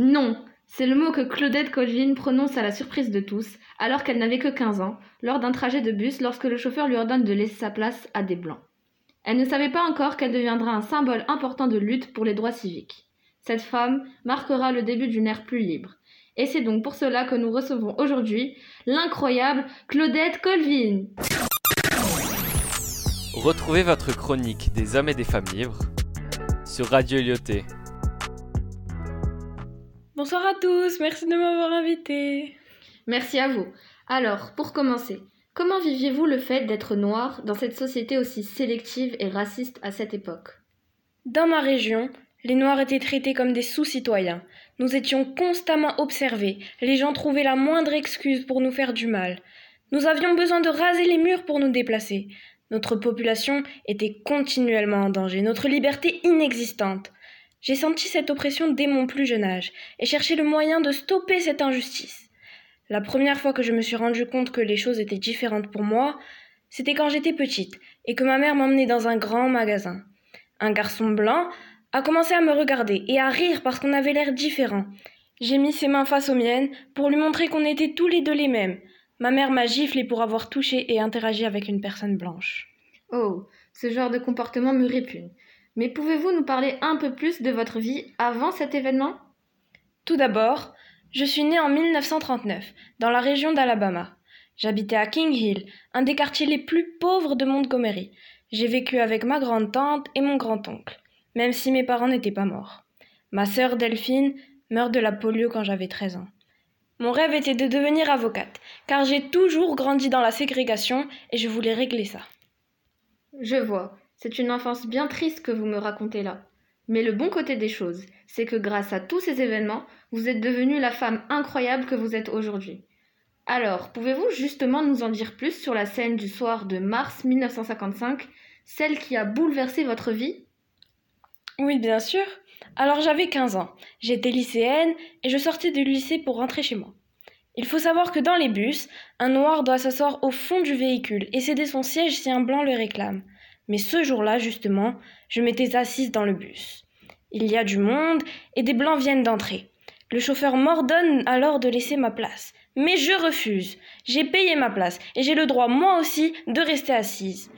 Non, c'est le mot que Claudette Colvin prononce à la surprise de tous, alors qu'elle n'avait que 15 ans, lors d'un trajet de bus lorsque le chauffeur lui ordonne de laisser sa place à des blancs. Elle ne savait pas encore qu'elle deviendra un symbole important de lutte pour les droits civiques. Cette femme marquera le début d'une ère plus libre. Et c'est donc pour cela que nous recevons aujourd'hui l'incroyable Claudette Colvin. Retrouvez votre chronique des hommes et des femmes libres sur Radio Lyoté. Bonsoir à tous, merci de m'avoir invité. Merci à vous. Alors, pour commencer, comment viviez-vous le fait d'être noir dans cette société aussi sélective et raciste à cette époque? Dans ma région, les Noirs étaient traités comme des sous-citoyens. Nous étions constamment observés. Les gens trouvaient la moindre excuse pour nous faire du mal. Nous avions besoin de raser les murs pour nous déplacer. Notre population était continuellement en danger, notre liberté inexistante. J'ai senti cette oppression dès mon plus jeune âge et cherché le moyen de stopper cette injustice. La première fois que je me suis rendu compte que les choses étaient différentes pour moi, c'était quand j'étais petite et que ma mère m'emmenait dans un grand magasin. Un garçon blanc a commencé à me regarder et à rire parce qu'on avait l'air différent. J'ai mis ses mains face aux miennes pour lui montrer qu'on était tous les deux les mêmes. Ma mère m'a giflé pour avoir touché et interagi avec une personne blanche. Oh, ce genre de comportement me répugne. Mais pouvez-vous nous parler un peu plus de votre vie avant cet événement? Tout d'abord, je suis née en 1939, dans la région d'Alabama. J'habitais à King Hill, un des quartiers les plus pauvres de Montgomery. J'ai vécu avec ma grande-tante et mon grand-oncle même si mes parents n'étaient pas morts. Ma sœur Delphine meurt de la polio quand j'avais 13 ans. Mon rêve était de devenir avocate, car j'ai toujours grandi dans la ségrégation et je voulais régler ça. Je vois, c'est une enfance bien triste que vous me racontez là. Mais le bon côté des choses, c'est que grâce à tous ces événements, vous êtes devenue la femme incroyable que vous êtes aujourd'hui. Alors, pouvez-vous justement nous en dire plus sur la scène du soir de mars 1955, celle qui a bouleversé votre vie? Oui, bien sûr. Alors j'avais 15 ans. J'étais lycéenne et je sortais du lycée pour rentrer chez moi. Il faut savoir que dans les bus, un noir doit s'asseoir au fond du véhicule et céder son siège si un blanc le réclame. Mais ce jour-là, justement, je m'étais assise dans le bus. Il y a du monde et des blancs viennent d'entrer. Le chauffeur m'ordonne alors de laisser ma place. Mais je refuse. J'ai payé ma place et j'ai le droit, moi aussi, de rester assise.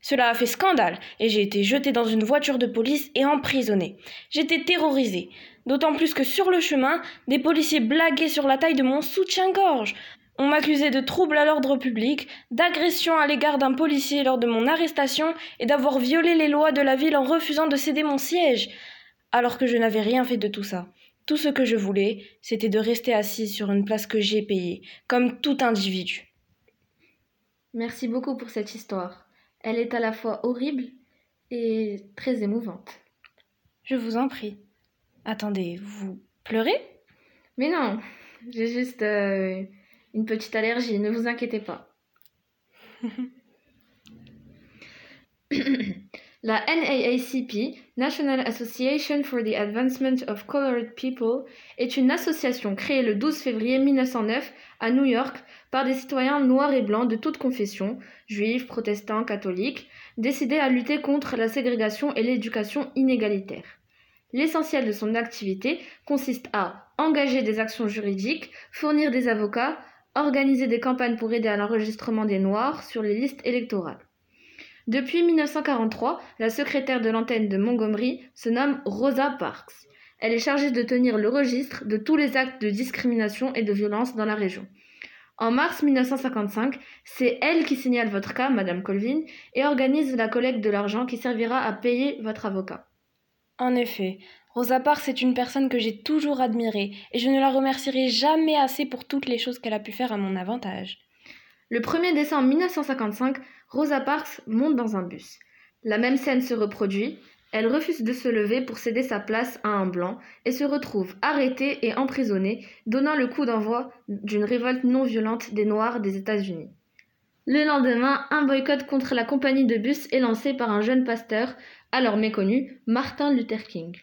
Cela a fait scandale, et j'ai été jetée dans une voiture de police et emprisonnée. J'étais terrorisée, d'autant plus que sur le chemin, des policiers blaguaient sur la taille de mon soutien-gorge. On m'accusait de trouble à l'ordre public, d'agression à l'égard d'un policier lors de mon arrestation et d'avoir violé les lois de la ville en refusant de céder mon siège. Alors que je n'avais rien fait de tout ça. Tout ce que je voulais, c'était de rester assise sur une place que j'ai payée, comme tout individu. Merci beaucoup pour cette histoire. Elle est à la fois horrible et très émouvante. Je vous en prie. Attendez, vous pleurez? Mais non, j'ai juste euh, une petite allergie, ne vous inquiétez pas. La NAACP, National Association for the Advancement of Colored People, est une association créée le 12 février 1909 à New York par des citoyens noirs et blancs de toute confession, juifs, protestants, catholiques, décidés à lutter contre la ségrégation et l'éducation inégalitaire. L'essentiel de son activité consiste à engager des actions juridiques, fournir des avocats, organiser des campagnes pour aider à l'enregistrement des Noirs sur les listes électorales. Depuis 1943, la secrétaire de l'antenne de Montgomery se nomme Rosa Parks. Elle est chargée de tenir le registre de tous les actes de discrimination et de violence dans la région. En mars 1955, c'est elle qui signale votre cas, Madame Colvin, et organise la collecte de l'argent qui servira à payer votre avocat. En effet, Rosa Parks est une personne que j'ai toujours admirée, et je ne la remercierai jamais assez pour toutes les choses qu'elle a pu faire à mon avantage. Le 1er décembre 1955, Rosa Parks monte dans un bus. La même scène se reproduit, elle refuse de se lever pour céder sa place à un blanc et se retrouve arrêtée et emprisonnée, donnant le coup d'envoi d'une révolte non violente des Noirs des États-Unis. Le lendemain, un boycott contre la compagnie de bus est lancé par un jeune pasteur, alors méconnu, Martin Luther King.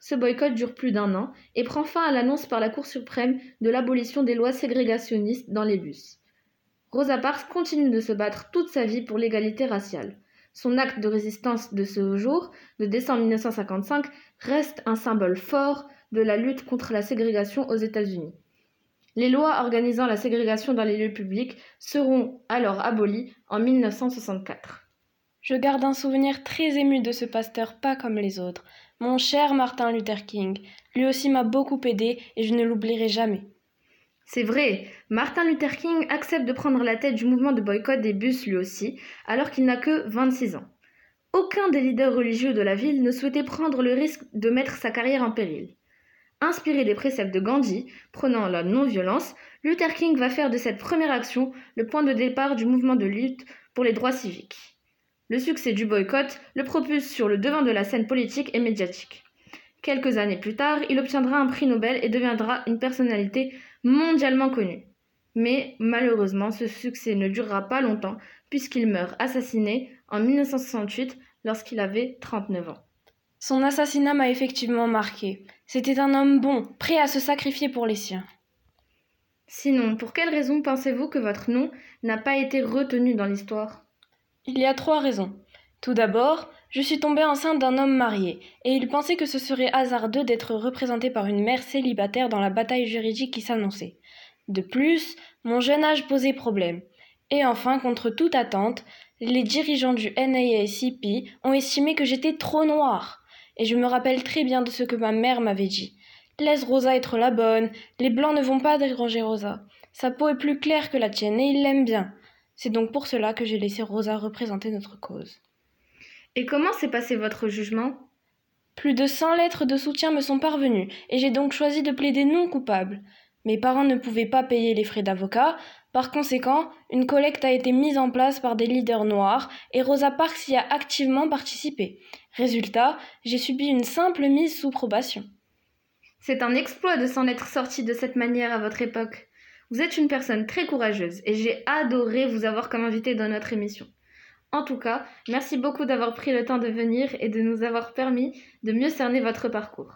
Ce boycott dure plus d'un an et prend fin à l'annonce par la Cour suprême de l'abolition des lois ségrégationnistes dans les bus. Rosa Parks continue de se battre toute sa vie pour l'égalité raciale. Son acte de résistance de ce jour, de décembre 1955, reste un symbole fort de la lutte contre la ségrégation aux États-Unis. Les lois organisant la ségrégation dans les lieux publics seront alors abolies en 1964. Je garde un souvenir très ému de ce pasteur pas comme les autres, mon cher Martin Luther King. Lui aussi m'a beaucoup aidé et je ne l'oublierai jamais. C'est vrai, Martin Luther King accepte de prendre la tête du mouvement de boycott des bus lui aussi, alors qu'il n'a que 26 ans. Aucun des leaders religieux de la ville ne souhaitait prendre le risque de mettre sa carrière en péril. Inspiré des préceptes de Gandhi, prenant la non-violence, Luther King va faire de cette première action le point de départ du mouvement de lutte pour les droits civiques. Le succès du boycott le propulse sur le devant de la scène politique et médiatique. Quelques années plus tard, il obtiendra un prix Nobel et deviendra une personnalité mondialement connue. Mais malheureusement, ce succès ne durera pas longtemps puisqu'il meurt assassiné en 1968 lorsqu'il avait 39 ans. Son assassinat m'a effectivement marqué. C'était un homme bon, prêt à se sacrifier pour les siens. Sinon, pour quelle raison pensez-vous que votre nom n'a pas été retenu dans l'histoire? Il y a trois raisons. Tout d'abord, je suis tombée enceinte d'un homme marié, et il pensait que ce serait hasardeux d'être représenté par une mère célibataire dans la bataille juridique qui s'annonçait. De plus, mon jeune âge posait problème. Et enfin, contre toute attente, les dirigeants du NAACP ont estimé que j'étais trop noire et je me rappelle très bien de ce que ma mère m'avait dit. Laisse Rosa être la bonne, les blancs ne vont pas déranger Rosa. Sa peau est plus claire que la tienne et il l'aime bien. C'est donc pour cela que j'ai laissé Rosa représenter notre cause. Et comment s'est passé votre jugement? Plus de cent lettres de soutien me sont parvenues, et j'ai donc choisi de plaider non coupable. Mes parents ne pouvaient pas payer les frais d'avocat, par conséquent, une collecte a été mise en place par des leaders noirs et Rosa Parks y a activement participé. Résultat, j'ai subi une simple mise sous probation. C'est un exploit de s'en être sorti de cette manière à votre époque. Vous êtes une personne très courageuse et j'ai adoré vous avoir comme invité dans notre émission. En tout cas, merci beaucoup d'avoir pris le temps de venir et de nous avoir permis de mieux cerner votre parcours.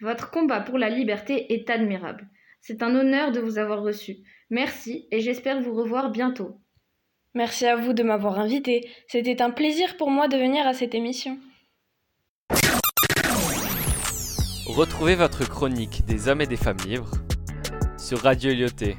Votre combat pour la liberté est admirable. C'est un honneur de vous avoir reçu. Merci et j'espère vous revoir bientôt. Merci à vous de m'avoir invité. C'était un plaisir pour moi de venir à cette émission. Retrouvez votre chronique des hommes et des femmes libres sur Radio Lyoté.